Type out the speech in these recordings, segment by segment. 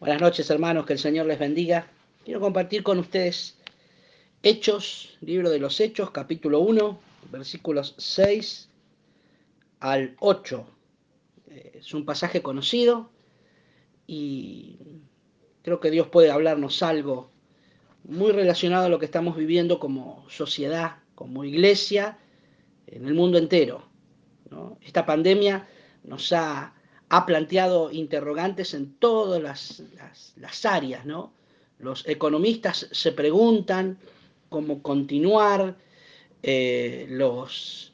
Buenas noches hermanos, que el Señor les bendiga. Quiero compartir con ustedes Hechos, libro de los Hechos, capítulo 1, versículos 6 al 8. Eh, es un pasaje conocido y creo que Dios puede hablarnos algo muy relacionado a lo que estamos viviendo como sociedad, como iglesia, en el mundo entero. Esta pandemia nos ha ha planteado interrogantes en todas las, áreas, ¿no? Los economistas se preguntan cómo continuar, eh, los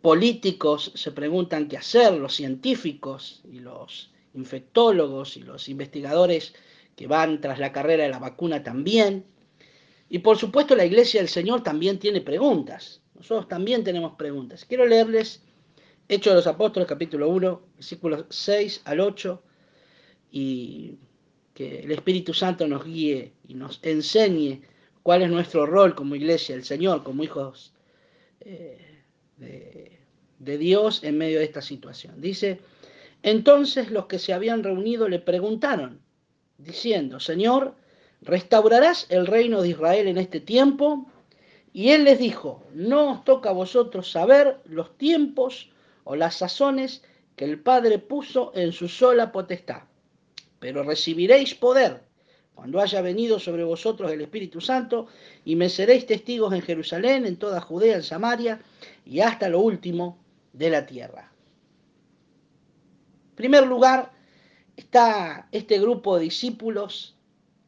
políticos se preguntan qué hacer, los científicos y los infectólogos y los investigadores que van tras la carrera de la vacuna también. Y por supuesto la Iglesia del Señor también tiene preguntas. Nosotros también tenemos preguntas. Quiero leerles Hechos de los Apóstoles, capítulo 1, versículos 6 al 8, y que el Espíritu Santo nos guíe y nos enseñe cuál es nuestro rol como iglesia, el Señor, como hijos eh, de, de Dios en medio de esta situación. Dice, entonces los que se habían reunido le preguntaron, diciendo, Señor, ¿restaurarás el reino de Israel en este tiempo? Y él les dijo, no os toca a vosotros saber los tiempos o las sazones que el Padre puso en su sola potestad. Pero recibiréis poder cuando haya venido sobre vosotros el Espíritu Santo y me seréis testigos en Jerusalén, en toda Judea, en Samaria y hasta lo último de la tierra. En primer lugar, está este grupo de discípulos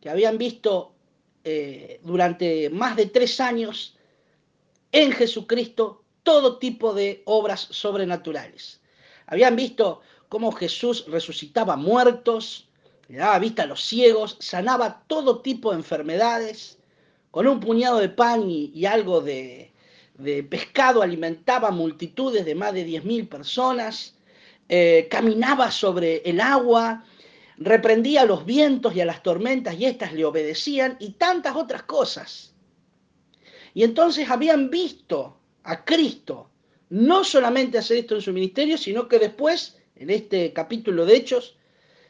que habían visto eh, durante más de tres años en Jesucristo todo tipo de obras sobrenaturales. Habían visto cómo Jesús resucitaba muertos, le daba vista a los ciegos, sanaba todo tipo de enfermedades, con un puñado de pan y, algo de, pescado alimentaba multitudes de más de 10.000 personas, eh, caminaba sobre el agua, reprendía a los vientos y a las tormentas y éstas le obedecían y tantas otras cosas. Y entonces habían visto a Cristo, no solamente hacer esto en su ministerio, sino que después, en este capítulo de Hechos,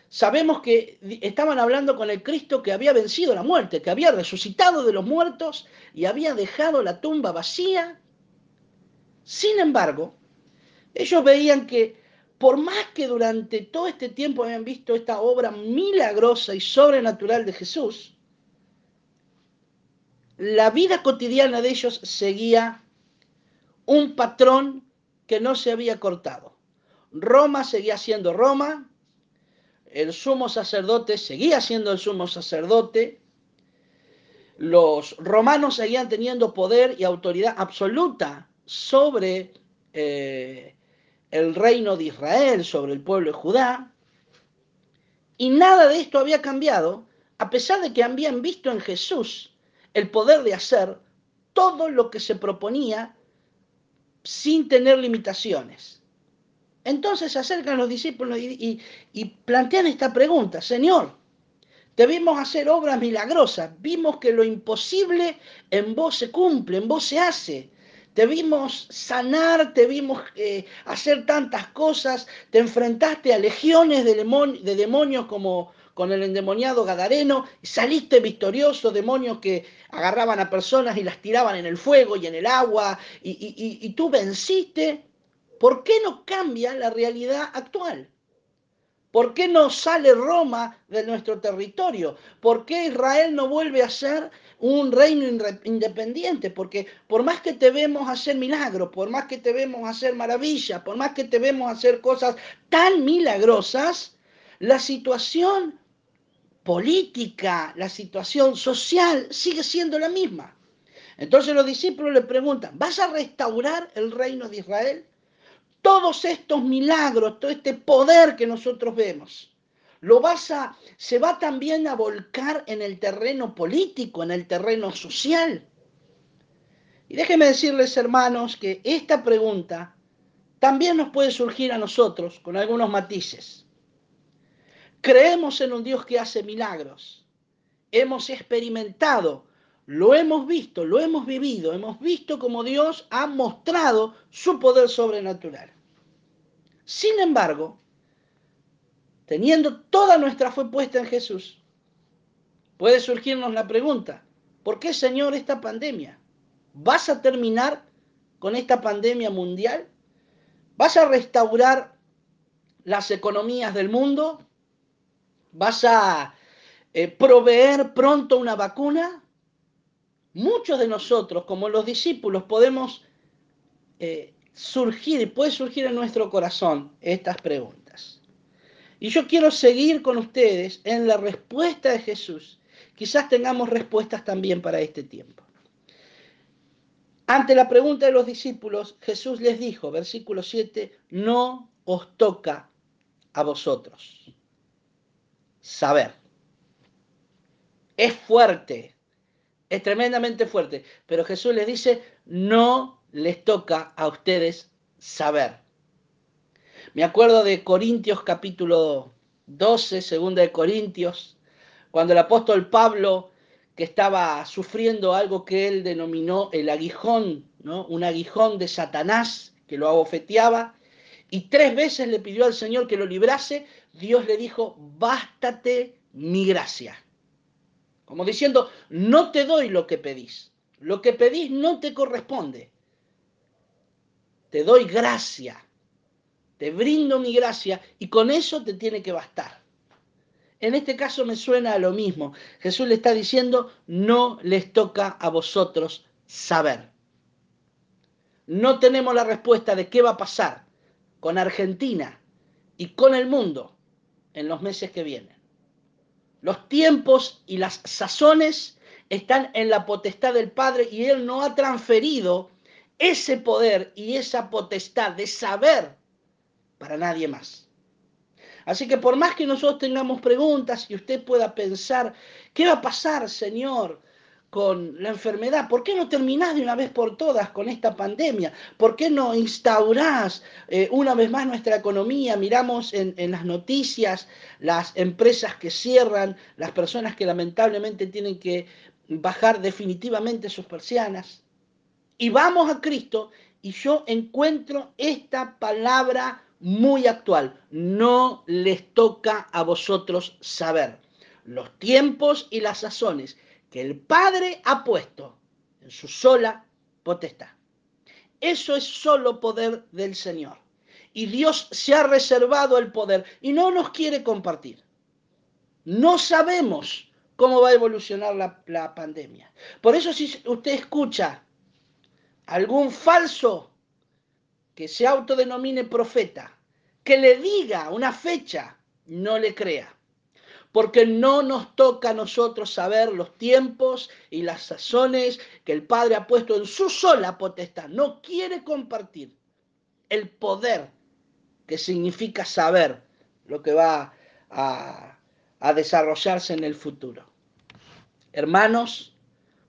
sabemos que estaban hablando con el Cristo que había vencido la muerte, que había resucitado de los muertos y había dejado la tumba vacía. Sin embargo, ellos veían que por más que durante todo este tiempo habían visto esta obra milagrosa y sobrenatural de Jesús, la vida cotidiana de ellos seguía un patrón que no se había cortado. Roma seguía siendo Roma, el sumo sacerdote seguía siendo el sumo sacerdote, los romanos seguían teniendo poder y autoridad absoluta sobre eh, el reino de Israel, sobre el pueblo de Judá, y nada de esto había cambiado, a pesar de que habían visto en Jesús el poder de hacer todo lo que se proponía sin tener limitaciones. Entonces se acercan los discípulos y, plantean esta pregunta, Señor, te vimos hacer obras milagrosas, vimos que lo imposible en vos se cumple, en vos se hace. Te vimos sanar, te vimos eh, hacer tantas cosas, te enfrentaste a legiones de, de demonios como, con el endemoniado Gadareno, saliste victorioso, demonios que agarraban a personas y las tiraban en el fuego y en el agua, y, tú venciste. ¿Por qué no cambia la realidad actual? ¿Por qué no sale Roma de nuestro territorio? ¿Por qué Israel no vuelve a ser un reino independiente? Porque por más que te vemos hacer milagros, por más que te vemos hacer maravillas, por más que te vemos hacer cosas tan milagrosas, la situación política, la situación social sigue siendo la misma. Entonces los discípulos le preguntan, ¿vas a restaurar el reino de Israel? Todos estos milagros, todo este poder que nosotros vemos, lo vas a, se va también a volcar en el terreno político, en el terreno social. Y déjenme decirles, hermanos, que esta pregunta también nos puede surgir a nosotros con algunos matices. Creemos en un Dios que hace milagros. Hemos experimentado, lo hemos visto, lo hemos vivido, hemos visto como Dios ha mostrado su poder sobrenatural. Sin embargo, teniendo toda nuestra fe puesta en Jesús, puede surgirnos la pregunta, ¿por qué Señor esta pandemia? ¿Vas a terminar con esta pandemia mundial? ¿Vas a restaurar las economías del mundo? ¿Vas a eh, proveer pronto una vacuna? Muchos de nosotros, como los discípulos, podemos eh, surgir, puede surgir en nuestro corazón estas preguntas. Y yo quiero seguir con ustedes en la respuesta de Jesús. Quizás tengamos respuestas también para este tiempo. Ante la pregunta de los discípulos, Jesús les dijo, versículo 7, no os toca a vosotros saber. Es fuerte, es tremendamente fuerte, pero Jesús les dice, no les toca a ustedes saber. Me acuerdo de Corintios capítulo 12, segunda de Corintios, cuando el apóstol Pablo que estaba sufriendo algo que él denominó el aguijón, ¿no? un aguijón de Satanás que lo abofeteaba, y tres veces le pidió al Señor que lo librase, Dios le dijo, bástate mi gracia. Como diciendo, no te doy lo que pedís, lo que pedís no te corresponde, te doy gracia, te brindo mi gracia y con eso te tiene que bastar. En este caso me suena a lo mismo. Jesús le está diciendo, no les toca a vosotros saber. No tenemos la respuesta de qué va a pasar con Argentina y con el mundo en los meses que vienen. Los tiempos y las sazones están en la potestad del Padre y Él no ha transferido ese poder y esa potestad de saber para nadie más. Así que por más que nosotros tengamos preguntas y usted pueda pensar, ¿qué va a pasar, Señor? Con la enfermedad? ¿Por qué no terminás de una vez por todas con esta pandemia? ¿Por qué no instaurás eh, una vez más nuestra economía? Miramos en, las noticias las empresas que cierran, las personas que lamentablemente tienen que bajar definitivamente sus persianas. Y vamos a Cristo y yo encuentro esta palabra muy actual. No les toca a vosotros saber los tiempos y las sazones que el Padre ha puesto en su sola potestad. Eso es solo poder del Señor. Y Dios se ha reservado el poder y no nos quiere compartir. No sabemos cómo va a evolucionar la, la pandemia. Por eso si usted escucha algún falso que se autodenomine profeta, que le diga una fecha, no le crea. Porque no nos toca a nosotros saber los tiempos y las sazones que el Padre ha puesto en su sola potestad. No quiere compartir el poder que significa saber lo que va a, a desarrollarse en el futuro. Hermanos,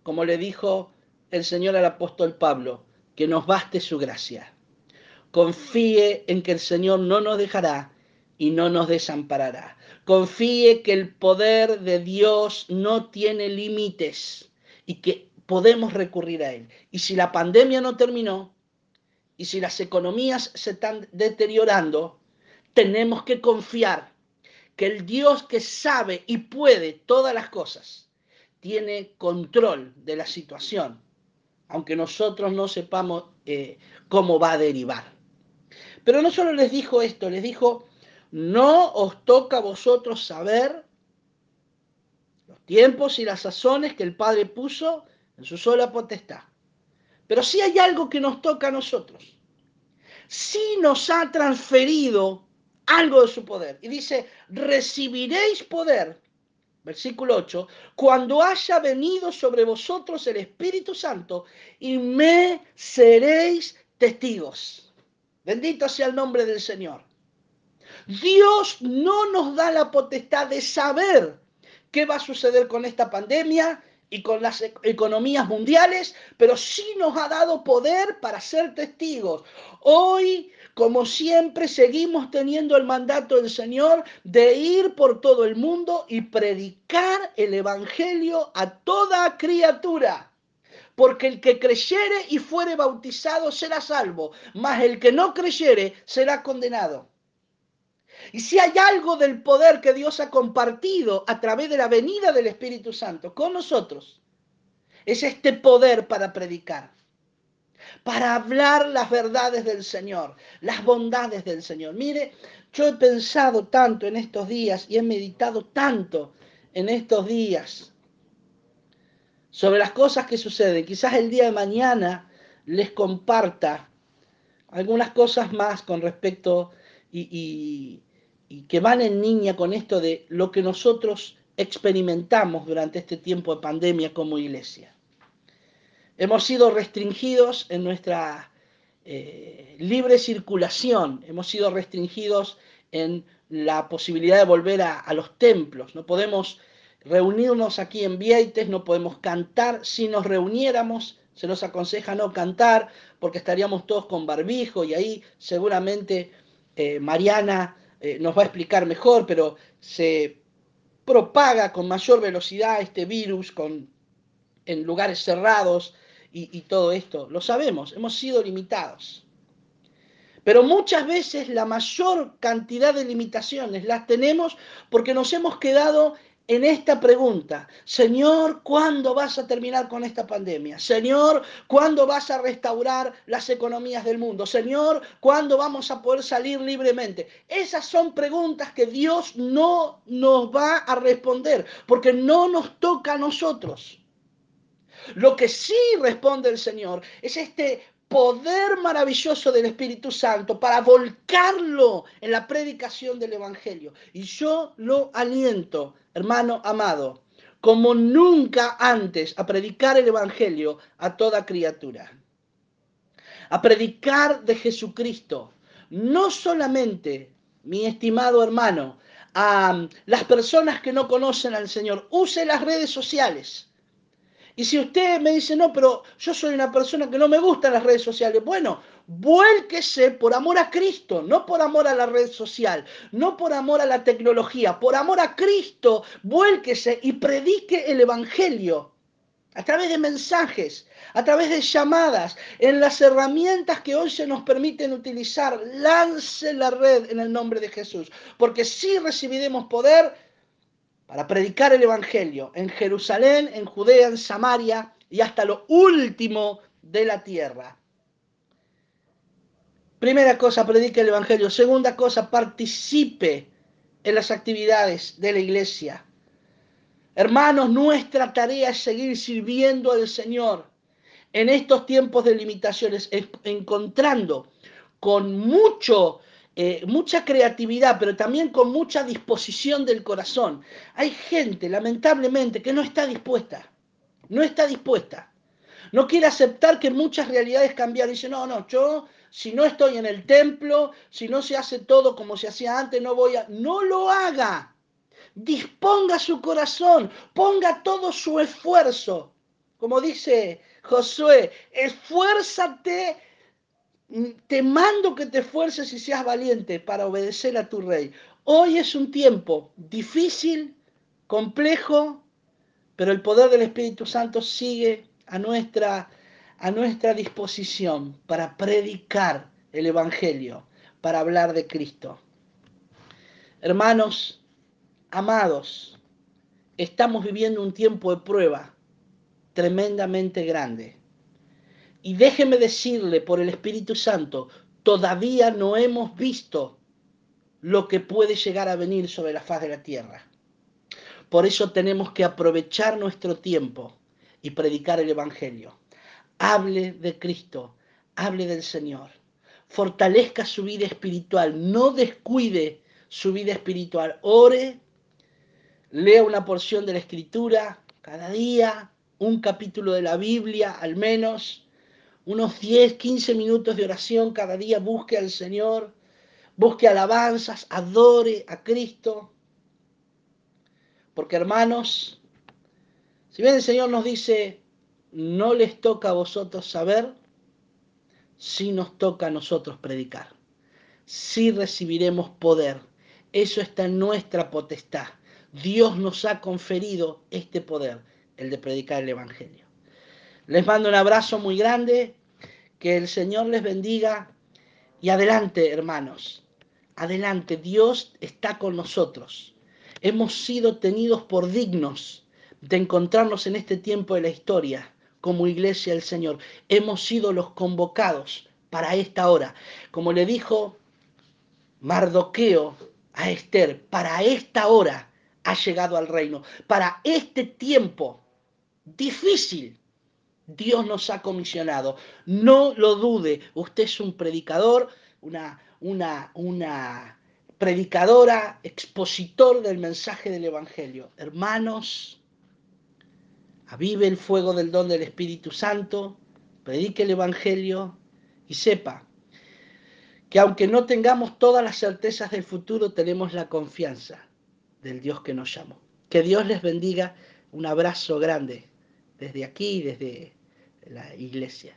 como le dijo el Señor al apóstol Pablo, que nos baste su gracia Confíe en que el Señor no nos dejará y no nos desamparará. Confíe que el poder de Dios no tiene límites y que podemos recurrir a Él. Y si la pandemia no terminó y si las economías se están deteriorando, tenemos que confiar que el Dios que sabe y puede todas las cosas tiene control de la situación, aunque nosotros no sepamos eh, cómo va a derivar. Pero no solo les dijo esto, les dijo, no os toca a vosotros saber los tiempos y las sazones que el Padre puso en su sola potestad. Pero sí hay algo que nos toca a nosotros. Sí nos ha transferido algo de su poder. Y dice, recibiréis poder, versículo 8, cuando haya venido sobre vosotros el Espíritu Santo y me seréis testigos. Bendito sea el nombre del Señor. Dios no nos da la potestad de saber qué va a suceder con esta pandemia y con las e-, economías mundiales, pero sí nos ha dado poder para ser testigos. Hoy, como siempre, seguimos teniendo el mandato del Señor de ir por todo el mundo y predicar el Evangelio a toda criatura porque el que creyere y fuere bautizado será salvo, mas el que no creyere será condenado. Y si hay algo del poder que Dios ha compartido a través de la venida del Espíritu Santo con nosotros, es este poder para predicar, para hablar las verdades del Señor, las bondades del Señor. Mire, yo he pensado tanto en estos días y he meditado tanto en estos días sobre las cosas que suceden. Quizás el día de mañana les comparta algunas cosas más con respecto y, que van en línea con esto de lo que nosotros experimentamos durante este tiempo de pandemia como iglesia. Hemos sido restringidos en nuestra eh, libre circulación, hemos sido restringidos en la posibilidad de volver a, a los templos, no podemos reunirnos aquí en Vieites, no podemos cantar, si nos reuniéramos se nos aconseja no cantar porque estaríamos todos con barbijo y ahí seguramente eh, Mariana eh, nos va a explicar mejor, pero se propaga con mayor velocidad este virus en lugares cerrados y, y todo esto. Lo sabemos, hemos sido limitados. Pero muchas veces la mayor cantidad de limitaciones las tenemos porque nos hemos quedado en esta pregunta, Señor, ¿cuándo vas a terminar con esta pandemia? Señor, ¿cuándo vas a restaurar las economías del mundo? Señor, ¿cuándo vamos a poder salir libremente? Esas son preguntas que Dios no nos va a responder porque no nos toca a nosotros. Lo que sí responde el Señor es este poder maravilloso del Espíritu Santo para volcarlo en la predicación del Evangelio. Y yo lo aliento, hermano amado, como nunca antes a predicar el Evangelio a toda criatura. A predicar de Jesucristo, no solamente, mi estimado hermano, a las personas que no conocen al Señor. Use las redes sociales y si usted me dice, no, pero yo soy una persona que no me gustan las redes sociales, bueno, vuélquese por amor a Cristo, no por amor a la red social, no por amor a la tecnología, por amor a Cristo, vuélquese y predique el Evangelio a través de mensajes, a través de llamadas, en las herramientas que hoy se nos permiten utilizar, lance la red en el nombre de Jesús, porque si recibiremos poder, para predicar el Evangelio en Jerusalén, en Judea, en Samaria y hasta lo último de la tierra. Primera cosa, predique el Evangelio. Segunda cosa, participe en las actividades de la iglesia. Hermanos, nuestra tarea es seguir sirviendo al Señor en estos tiempos de limitaciones, encontrando con mucho eh, mucha creatividad, pero también con mucha disposición del corazón. Hay gente, lamentablemente, que no está dispuesta, no está dispuesta. No quiere aceptar que muchas realidades cambiaron. Dice, no, no, yo si no estoy en el templo, si no se hace todo como se hacía antes, no voy a... No lo haga. Disponga su corazón, ponga todo su esfuerzo. Como dice Josué, esfuérzate te mando que te esfuerces y seas valiente para obedecer a tu rey. Hoy es un tiempo difícil, complejo, pero el poder del Espíritu Santo sigue a nuestra, a nuestra disposición para predicar el Evangelio, para hablar de Cristo. Hermanos, amados, estamos viviendo un tiempo de prueba tremendamente grande. Y déjeme decirle por el Espíritu Santo, todavía no hemos visto lo que puede llegar a venir sobre la faz de la tierra. Por eso tenemos que aprovechar nuestro tiempo y predicar el Evangelio. Hable de Cristo, hable del Señor. Fortalezca su vida espiritual, no descuide su vida espiritual. Ore, lea una porción de la Escritura cada día, un capítulo de la Biblia al menos unos 10, 15 minutos de oración cada día, busque al Señor, busque alabanzas, adore a Cristo. Porque hermanos, si bien el Señor nos dice, no les toca a vosotros saber, sí nos toca a nosotros predicar. Sí recibiremos poder. Eso está en nuestra potestad. Dios nos ha conferido este poder, el de predicar el Evangelio. Les mando un abrazo muy grande, que el Señor les bendiga y adelante, hermanos. adelante, Dios está con nosotros. Hemos sido tenidos por dignos de encontrarnos en este tiempo de la historia como iglesia del Señor. Hemos sido los convocados para esta hora. Como le dijo Mardoqueo a Esther, para esta hora ha llegado al reino. Para este tiempo difícil, Dios nos ha comisionado. No lo dude, usted es un predicador, una, una, una predicadora, expositor del mensaje del Evangelio. Hermanos, avive el fuego del don del Espíritu Santo, predique el Evangelio y sepa que aunque no tengamos todas las certezas del futuro, tenemos la confianza del Dios que nos llamó. Que Dios les bendiga. Un abrazo grande desde aquí, desde la iglesia.